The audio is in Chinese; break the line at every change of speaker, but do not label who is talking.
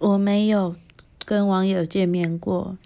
我没有跟网友见面过。